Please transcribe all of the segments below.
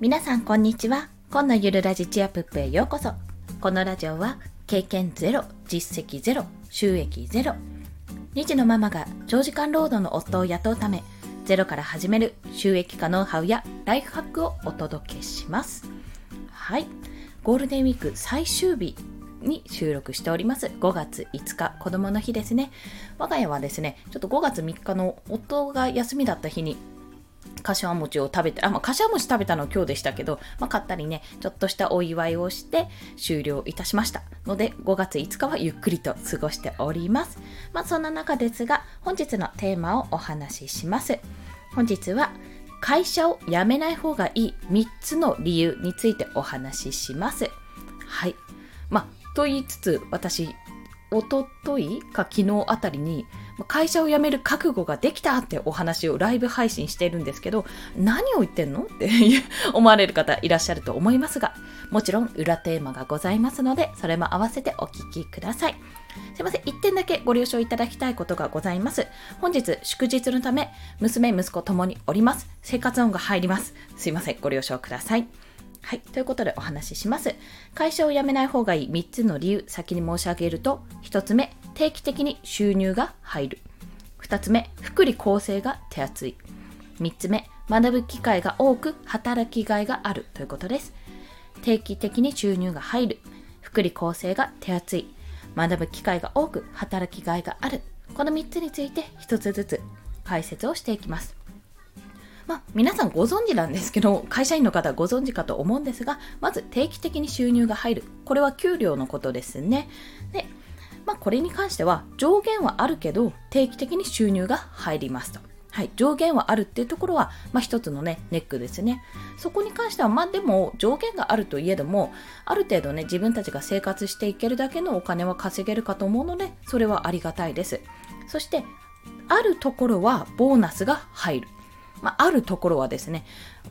皆さんこんにちは。今のゆるラジチアプップへようこそ。このラジオは経験ゼロ実績ゼロ収益ゼロ。2児のママが長時間労働の夫を雇うためゼロから始める収益化ノウハウやライフハックをお届けします。はい。ゴールデンウィーク最終日に収録しております。5月5日子供の日ですね。我が家はですねちょっと5月3日の夫が休みだった日に柏餅を食べて、あ、まあ、柏餅食べたの今日でしたけど、まあ、買ったりね、ちょっとしたお祝いをして終了いたしました。ので、5月5日はゆっくりと過ごしております。まあ、そんな中ですが、本日のテーマをお話しします。本日は、会社を辞めない方がいい3つの理由についてお話しします。はい。まあ、と言いつつ、私、おとといか昨日あたりに会社を辞める覚悟ができたってお話をライブ配信しているんですけど何を言ってんのって思われる方いらっしゃると思いますがもちろん裏テーマがございますのでそれも合わせてお聞きください。すいません。1点だけご了承いただきたいことがございます。本日祝日のため娘息子ともにおります。生活音が入ります。すいません。ご了承ください。はい。ということでお話しします。会社を辞めない方がいい3つの理由、先に申し上げると、1つ目、定期的に収入が入る。2つ目、福利厚生が手厚い。3つ目、学ぶ機会が多く働きがいがあるということです。定期的に収入が入る。福利厚生が手厚い。学ぶ機会が多く働きがいがある。この3つについて1つずつ解説をしていきます。まあ、皆さんご存知なんですけど、会社員の方ご存知かと思うんですが、まず定期的に収入が入る。これは給料のことですね。で、まあ、これに関しては上限はあるけど、定期的に収入が入りますと。はい、上限はあるっていうところは、まあ、一つのね、ネックですね。そこに関しては、まあでも上限があるといえども、ある程度ね、自分たちが生活していけるだけのお金は稼げるかと思うので、それはありがたいです。そして、あるところはボーナスが入る。まあ、あるところはですね、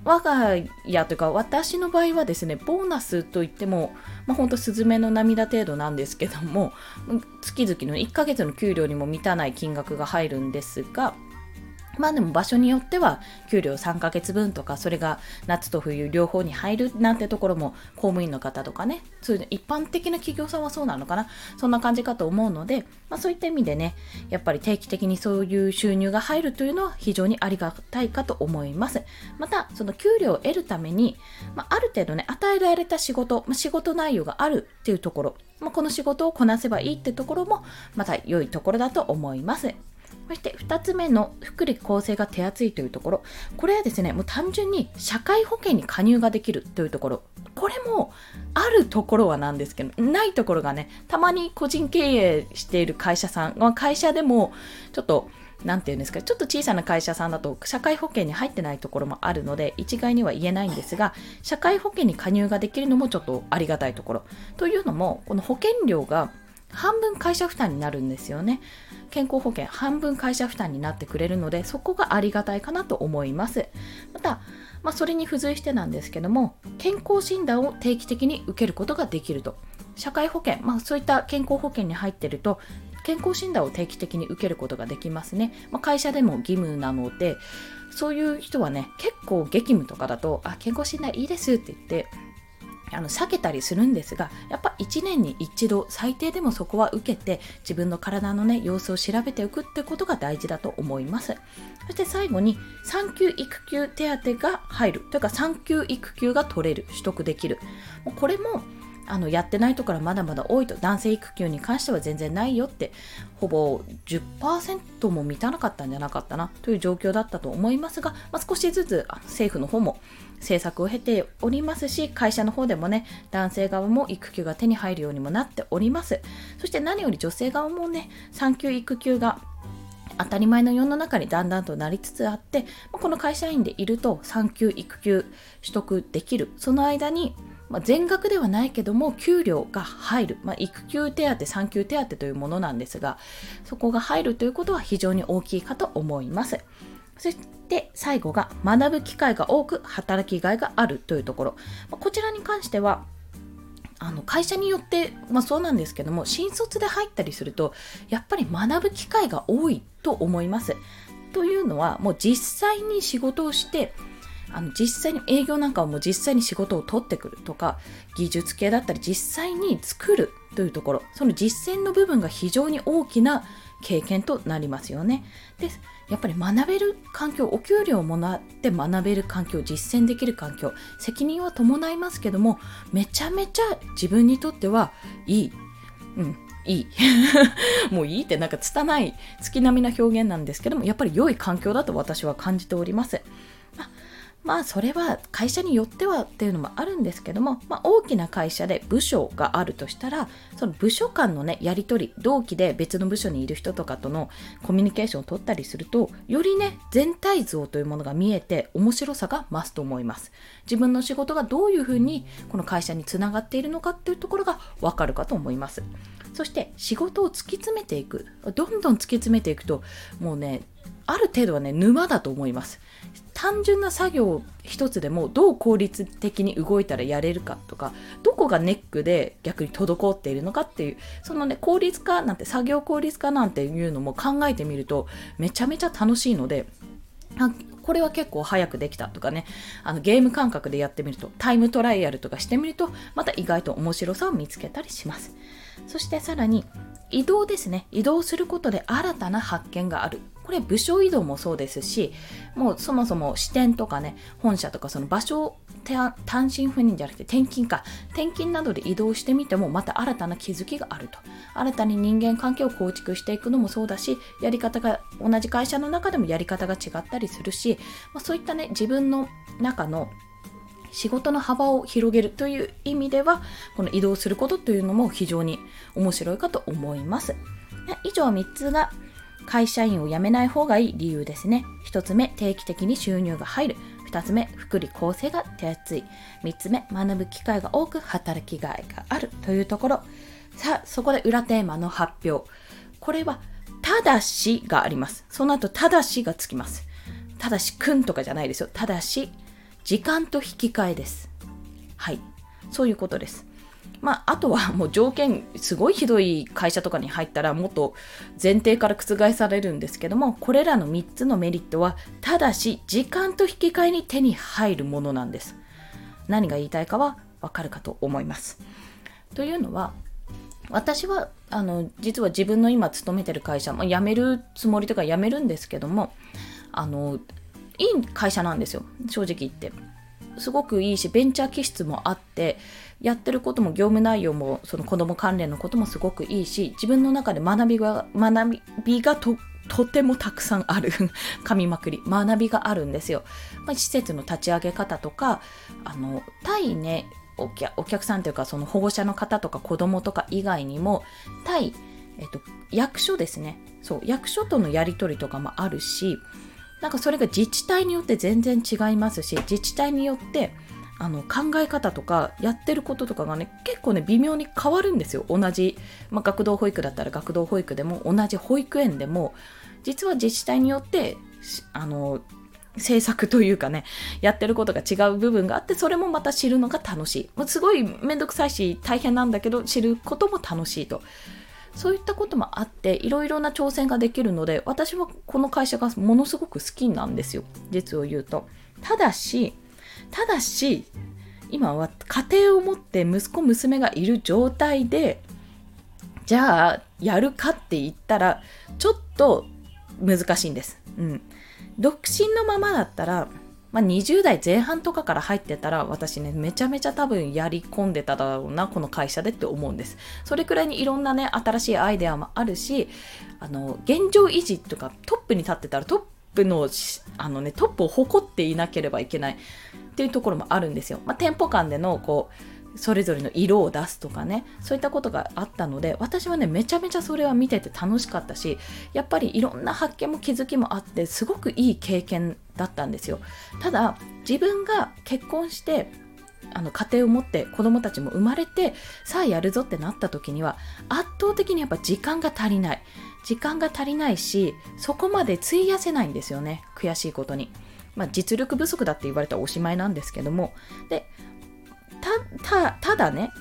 我が家というか私の場合はですね、ボーナスといっても、まあ、ほんとスズメの涙程度なんですけども、月々の1ヶ月の給料にも満たない金額が入るんですが、まあでも場所によっては給料3ヶ月分とかそれが夏と冬両方に入るなんてところも公務員の方とかねそういう一般的な企業さんはそうなのかなそんな感じかと思うので、まあ、そういった意味でねやっぱり定期的にそういう収入が入るというのは非常にありがたいかと思いますまたその給料を得るために、まあ、ある程度ね与えられた仕事、まあ、仕事内容があるっていうところまあ、この仕事をこなせばいいってところもまた良いところだと思います。そして2つ目の福利厚生が手厚いというところ。これはですね、もう単純に社会保険に加入ができるというところ。これもあるところはなんですけど、ないところがね、たまに個人経営している会社さん、まあ、会社でもちょっと何て言うんですか、ちょっと小さな会社さんだと社会保険に入ってないところもあるので、一概には言えないんですが、社会保険に加入ができるのもちょっとありがたいところ。というのも、この保険料が半分会社負担になるんですよね。健康保険半分会社負担になってくれるのでそこがありがたいかなと思います。また、まあ、それに付随してなんですけども健康診断を定期的に受けることができると。社会保険、まあ、そういった健康保険に入ってると健康診断を定期的に受けることができますね、まあ、会社でも義務なのでそういう人はね結構激務とかだとあ健康診断いいですって言ってあの避けたりするんですがやっぱ1年に一度最低でもそこは受けて自分の体のね様子を調べておくってことが大事だと思います。そして最後に産休育休手当が入る。というか産休育休が取れる。取得できる。これもあのやってないところはまだまだ多いと。男性育休に関しては全然ないよって。ほぼ10%も満たなかったんじゃなかったな。という状況だったと思いますが、まあ、少しずつ政府の方も政策を経ておりますし会社の方でもね男性側も育休が手に入るようにもなっております。そして何より女性側もね産休育休が当たり前の世の中にだんだんとなりつつあってこの会社員でいると産休育休取得できる。その間にまあ、全額ではないけども給料が入る、まあ、育休手当産休手当というものなんですがそこが入るということは非常に大きいかと思います。そして最後が学ぶ機会が多く働きがいがあるというところ、こちらに関してはあの会社によって、まあ、そうなんですけども新卒で入ったりするとやっぱり学ぶ機会が多いと思います。というのはもう実際に仕事をしてあの実際に営業なんかはも実際に仕事を取ってくるとか技術系だったり実際に作るというところその実践の部分が非常に大きな経験となりますよね。でやっぱり学べる環境お給料をもらって学べる環境実践できる環境責任は伴いますけどもめちゃめちゃ自分にとってはいい。うんいい もういいってなんか拙い月並みな表現なんですけどもやっぱり良い環境だと私は感じております。あまあそれは会社によってはっていうのもあるんですけども、まあ、大きな会社で部署があるとしたらその部署間のねやり取り同期で別の部署にいる人とかとのコミュニケーションを取ったりするとよりね全体像というものが見えて面白さが増すと思います。自分の仕事がどういうふうにこの会社につながっているのかっていうところがわかるかと思います。そして仕事を突き詰めていく。どんどん突き詰めていくともうねある程度はね沼だと思います。単純な作業一つでもどう効率的に動いたらやれるかとかどこがネックで逆に滞っているのかっていうそのね効率化なんて作業効率化なんていうのも考えてみるとめちゃめちゃ楽しいのでこれは結構早くできたとかね。あのゲーム感覚でやってみるとタイムトライアルとかしてみるとまた意外と面白さを見つけたりします。そしてさらに移動ですね。移動することで新たな発見がある。これ部署移動もそうですしもうそもそも支店とかね本社とかその場所を単身赴任じゃなくて転勤か。転勤などで移動してみてもまた新たな気づきがあると。新たに人間関係を構築していくのもそうだしやり方が同じ会社の中でもやり方が違ったりするし、まあ、そういったね自分の中の仕事の幅を広げるという意味ではこの移動することというのも非常に面白いかと思います。以上3つが会社員を辞めない方がいい理由ですね。1つ目、定期的に収入が入る。2つ目、福利厚生が手厚い。3つ目、学ぶ機会が多く働きがいがあるというところ。さあ、そこで裏テーマの発表。これは、ただしがあります。その後、ただしがつきます。ただし、くんとかじゃないですよ。ただし、時間と引き換えです。はい。そういうことです。まあ、あとはもう条件、すごいひどい会社とかに入ったらもっと前提から覆されるんですけども、これらの3つのメリットは、ただし時間と引き換えに手に入るものなんです。何が言いたいかはわかるかと思います。というのは、私はあの実は自分の今勤めてる会社、まあ、辞めるつもりとか辞めるんですけどもあのいい会社なんですよ正直言ってすごくいいしベンチャー気質もあってやってることも業務内容もその子供関連のこともすごくいいし自分の中で学びが学びがととてもたくさんある。噛みまくり。学びがあるんですよ、まあ、施設の立ち上げ方とかあの対ねお客さんというかその保護者の方とか子供とか以外にも対、えっと、役所ですね。そう役所とのやり取りとかもあるしなんかそれが自治体によって全然違いますし自治体によってあの考え方とかやってることとかがね結構ね微妙に変わるんですよ。同じ、まあ、学童保育だったら学童保育でも同じ保育園でも実は自治体によってあの政策というかねやってることが違う部分があってそれもまた知るのが楽しい。もうすごいめんどくさいし大変なんだけど知ることも楽しいと。そういったこともあっていろいろな挑戦ができるので私はこの会社がものすごく好きなんですよ。実を言うと。ただしただし今は家庭を持って息子娘がいる状態でじゃあやるかって言ったらちょっと難しいんです。うん、独身のままだったら、まあ、20代前半とかから入ってたら私ねめちゃめちゃ多分やり込んでただろうなこの会社でって思うんです。それくらいにいろんなね新しいアイデアもあるしあの現状維持とかトップに立ってたらトップのあの、ね、トップを誇っていなければいけない。っていうところもあるんですよ。まあ、店舗間でのこうそれぞれの色を出すとかねそういったことがあったので私はねめちゃめちゃそれは見てて楽しかったしやっぱりいろんな発見も気づきもあってすごくいい経験だったんですよ。ただ自分が結婚してあの家庭を持って子供たちも生まれてさあやるぞってなった時には圧倒的にやっぱ時間が足りない。時間が足りないしそこまで費やせないんですよね悔しいことに。まあ、実力不足だって言われたらおしまいなんですけども。でたただね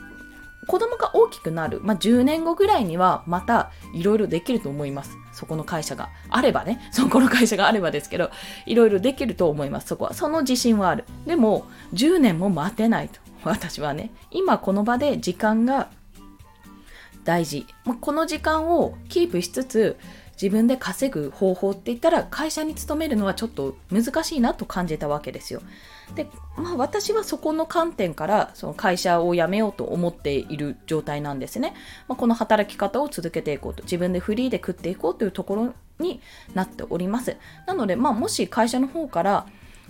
子供が大きくなる、まあ、10年後ぐらいにはまたいろいろできると思います。そこの会社があればね、そこの会社があればですけど、いろいろできると思います、そこは。その自信はある。でも、10年も待てないと。私はね、今この場で時間が大事。ま、この時間をキープしつつ、自分で稼ぐ方法って言ったら会社に勤めるのはちょっと難しいなと感じたわけですよ。で、まあ私はそこの観点からその会社を辞めようと思っている状態なんですね。まあ、この働き方を続けていこうと、自分でフリーで食っていこうというところになっております。なので、まあもし会社の方から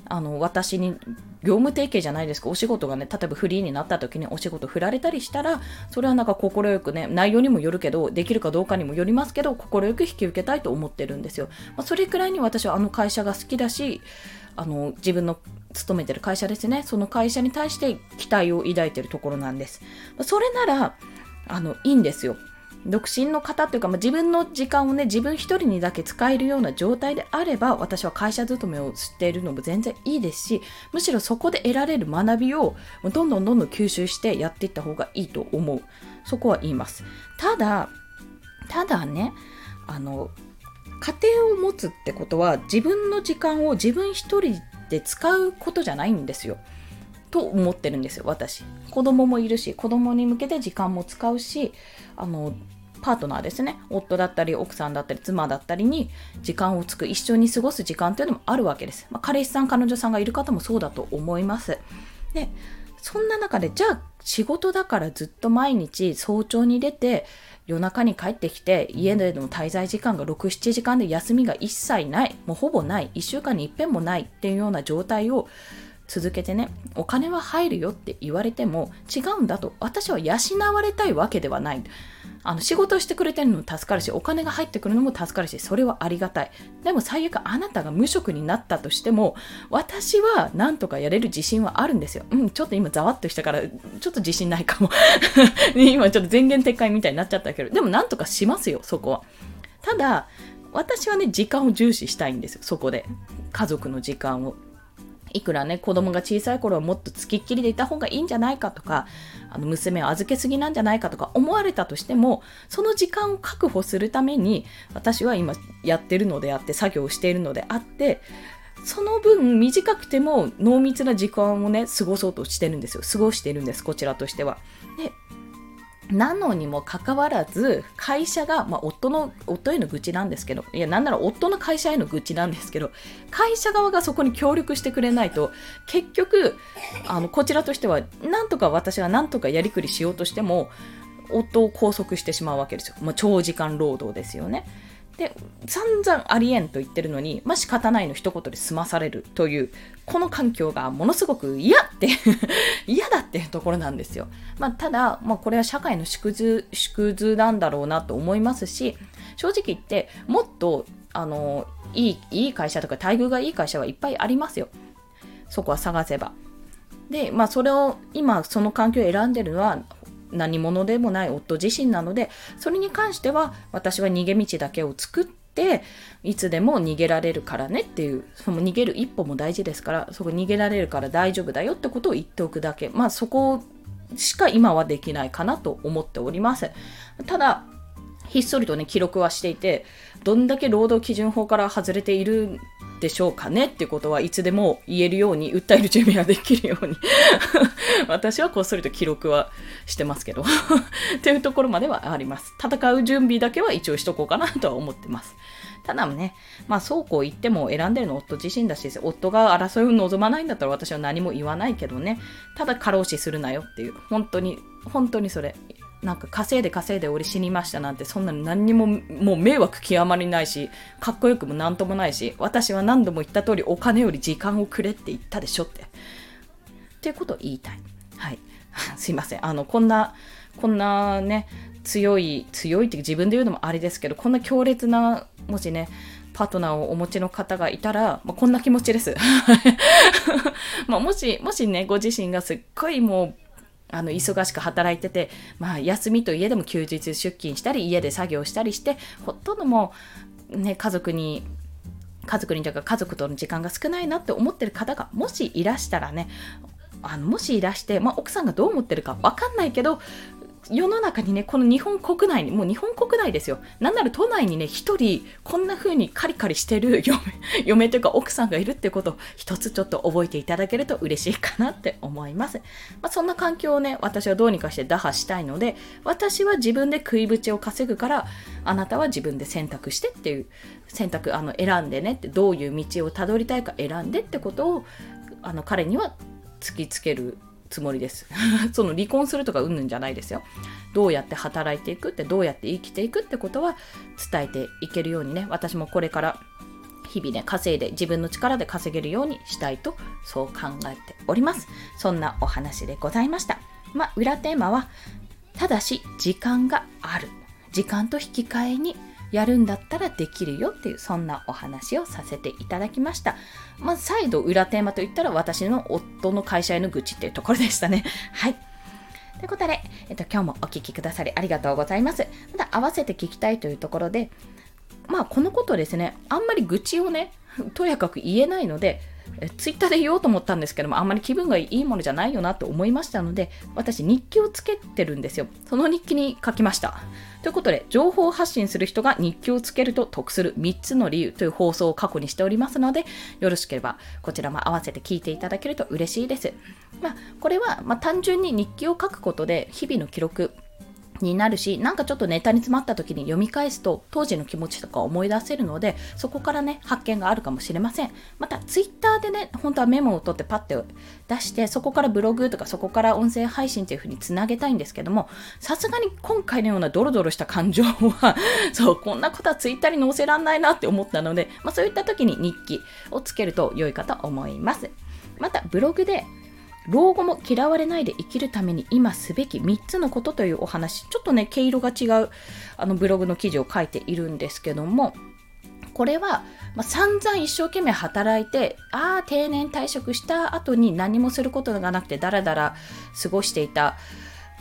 あの私に業務提携じゃないですかお仕事がね例えばフリーになった時にお仕事振られたりしたらそれはなんか快くね内容にもよるけどできるかどうかにもよりますけど快く引き受けたいと思ってるんですよ、まあ、それくらいに私はあの会社が好きだしあの自分の勤めてる会社ですね。その会社に対して期待を抱いてるところなんです。それならあのいいんですよ。独身の方というか、まあ、自分の時間をね、自分一人にだけ使えるような状態であれば、私は会社勤めをしているのも全然いいですし、むしろそこで得られる学びをどんどんどんどん吸収してやっていった方がいいと思う。そこは言います。ただ、ただね、あの、家庭を持つってことは自分の時間を自分一人で使うことじゃないんですよ。と思ってるんですよ、私。子供もいるし、子供に向けて時間も使うし、あの、パートナーですね。夫だったり、奥さんだったり、妻だったりに時間をつく、一緒に過ごす時間っていうのもあるわけです。まあ、彼氏さん、彼女さんがいる方もそうだと思います。で、そんな中で、じゃあ仕事だからずっと毎日早朝に出て、夜中に帰ってきて、家での滞在時間が6、7時間で休みが一切ない、もうほぼない、1週間に一遍もないっていうような状態を続けてねお金は入るよって言われても違うんだと私は養われたいわけではないあの仕事してくれてるのも助かるしお金が入ってくるのも助かるしそれはありがたい。でも最悪あなたが無職になったとしても私は何とかやれる自信はあるんですよ。うんちょっと今ざわっとしたからちょっと自信ないかも。今ちょっと前言撤回みたいになっちゃったけどでもなんとかしますよそこは。ただ私はね時間を重視したいんですよそこで。家族の時間を。いくらね、子供が小さい頃はもっとつきっきりでいた方がいいんじゃないかとか、あの娘を預けすぎなんじゃないかとか思われたとしても、その時間を確保するために、私は今やってるのであって、作業をしているのであって、その分短くても濃密な時間をね、過ごそうとしてるんですよ。過ごしてるんです、こちらとしては。で、なのにもかかわらず、会社が、まあ、夫の、夫への愚痴なんですけど、いや、なんなら夫の会社への愚痴なんですけど、会社側がそこに協力してくれないと、結局、あの、こちらとしては、なんとか私はなんとかやりくりしようとしても、夫を拘束してしまうわけですよ。まあ、長時間労働ですよね。で、散々ありえんと言ってるのに、まあ、仕方ないの一言で済まされるという、この環境がものすごく嫌って 嫌だっていうところなんですよ。まあ、ただ、まあ、これは社会の縮図、縮図なんだろうなと思いますし、正直言って、もっと、あの、いい、いい会社とか待遇がいい会社はいっぱいありますよ。そこは探せば。で、まあ、それを、今、その環境を選んでるのは、何者でもない夫自身なのでそれに関しては私は逃げ道だけを作っていつでも逃げられるからねっていうその逃げる一歩も大事ですからそこ逃げられるから大丈夫だよってことを言っておくだけ。まあそこしか今はできないかなと思っております。ただひっそりとね記録はしていてどんだけ労働基準法から外れているでしょうかねってことはいつでも言えるように、訴える準備ができるように。私はこっそりと記録はしてますけど。っていうところまではあります。戦う準備だけは一応しとこうかなとは思ってます。ただね、まあそうこう言っても選んでるの夫自身だし、夫が争いを望まないんだったら私は何も言わないけどね、ただ過労死するなよっていう、本当に、本当にそれ、なんか稼いで稼いで俺死にましたなんてそんなの何にももう迷惑極まりないしかっこよくもなんともないし私は何度も言った通りお金より時間をくれって言ったでしょって。っていうことを言いたい。はい。すいません。あのこんなこんなね強い強いって自分で言うのもあれですけどこんな強烈なもしねパートナーをお持ちの方がいたら、まあ、こんな気持ちです。まあもし、もしね、ご自身がすっごいもうあの忙しく働いてて、まあ、休みと家でも休日出勤したり家で作業したりしてほとんどもう、ね、家族に家族にというか家族との時間が少ないなって思ってる方がもしいらしたらねあのもしいらして、まあ、奥さんがどう思ってるか分かんないけど世の中にね、この日本国内に、もう日本国内ですよ。なんなら都内にね、一人、こんな風にカリカリしてる 嫁、嫁というか奥さんがいるってことを一つちょっと覚えていただけると嬉しいかなって思います。まあ、そんな環境をね、私はどうにかして打破したいので、私は自分で食い縁を稼ぐから、あなたは自分で選択してっていう、選択、あの、選んでねって、どういう道をたどりたいか選んでってことを、あの、彼には突きつけるつもりです。その離婚するとかうんぬんじゃないですよ。どうやって働いていくってどうやって生きていくってことは伝えていけるようにね私もこれから日々ね稼いで自分の力で稼げるようにしたいとそう考えておりますそんなお話でございましたまあ裏テーマはただし時間がある時間と引き換えにやるんだったらできるよっていうそんなお話をさせていただきました。まあ再度裏テーマといったら私の夫の会社への愚痴っていうところでしたね。はい。ということで、えっと、今日もお聴きくださりありがとうございます。また合わせて聞きたいというところで、まあこのことですね、あんまり愚痴をね、とやかく言えないので、えツイッターで言おうと思ったんですけども、あんまり気分がいいものじゃないよなと思いましたので、私日記をつけてるんですよ。その日記に書きました。ということで、情報発信する人が日記をつけると得する3つの理由という放送を過去にしておりますので、よろしければこちらも合わせて聞いていただけると嬉しいです。まあ、これは、ま、単純に日記を書くことで日々の記録、になるし、なんかちょっとネタに詰まった時に読み返すと当時の気持ちとか思い出せるので、そこからね、発見があるかもしれません。また、ツイッターでね、本当はメモを取ってパッて出して、そこからブログとかそこから音声配信という風につなげたいんですけども、さすがに今回のようなドロドロした感情は そう、こんなことはツイッターに載せらんないなって思ったので、まあそういった時に日記をつけると良いかと思います。また、ブログで老後も嫌われないで生きるために今すべき3つのことというお話、ちょっとね、毛色が違うあのブログの記事を書いているんですけども、これは、まあ、散々一生懸命働いて、ああ、定年退職した後に何もすることがなくて、だらだら過ごしていた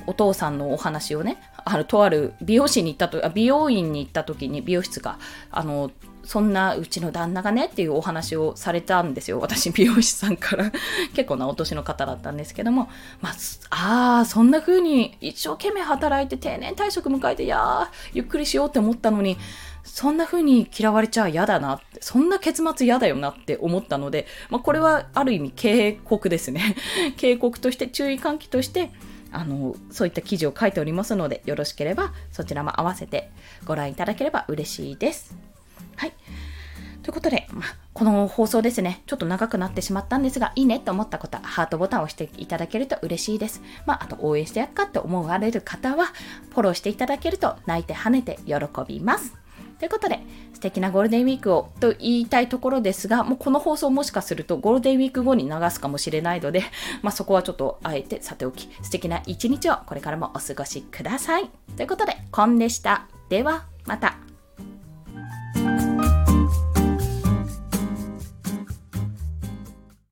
お父さんのお話をね、あるとある美容師に行ったと、あ美容院に行った時に、美容室か、あの、そんなうちの旦那がねっていうお話をされたんですよ。私、美容師さんから 結構なお年の方だったんですけども、まあ、あそんな風に一生懸命働いて定年退職迎えて、いやー、ゆっくりしようって思ったのに、そんな風に嫌われちゃ嫌だなって、そんな結末嫌だよなって思ったので、まあ、これはある意味警告ですね。警告として、注意喚起として、あのそういった記事を書いておりますのでよろしければそちらも合わせてご覧いただければ嬉しいです。はい。ということで、まあ、この放送ですね、ちょっと長くなってしまったんですが、いいねと思った方、ハートボタンを押していただけると嬉しいです。まあ、あと応援してやっかって思われる方は、フォローしていただけると泣いて跳ねて喜びます。ということで、素敵なゴールデンウィークをと言いたいところですが、もうこの放送もしかするとゴールデンウィーク後に流すかもしれないので、まあ、そこはちょっとあえてさておき、素敵な一日をこれからもお過ごしください。ということで、コンでした。では、また。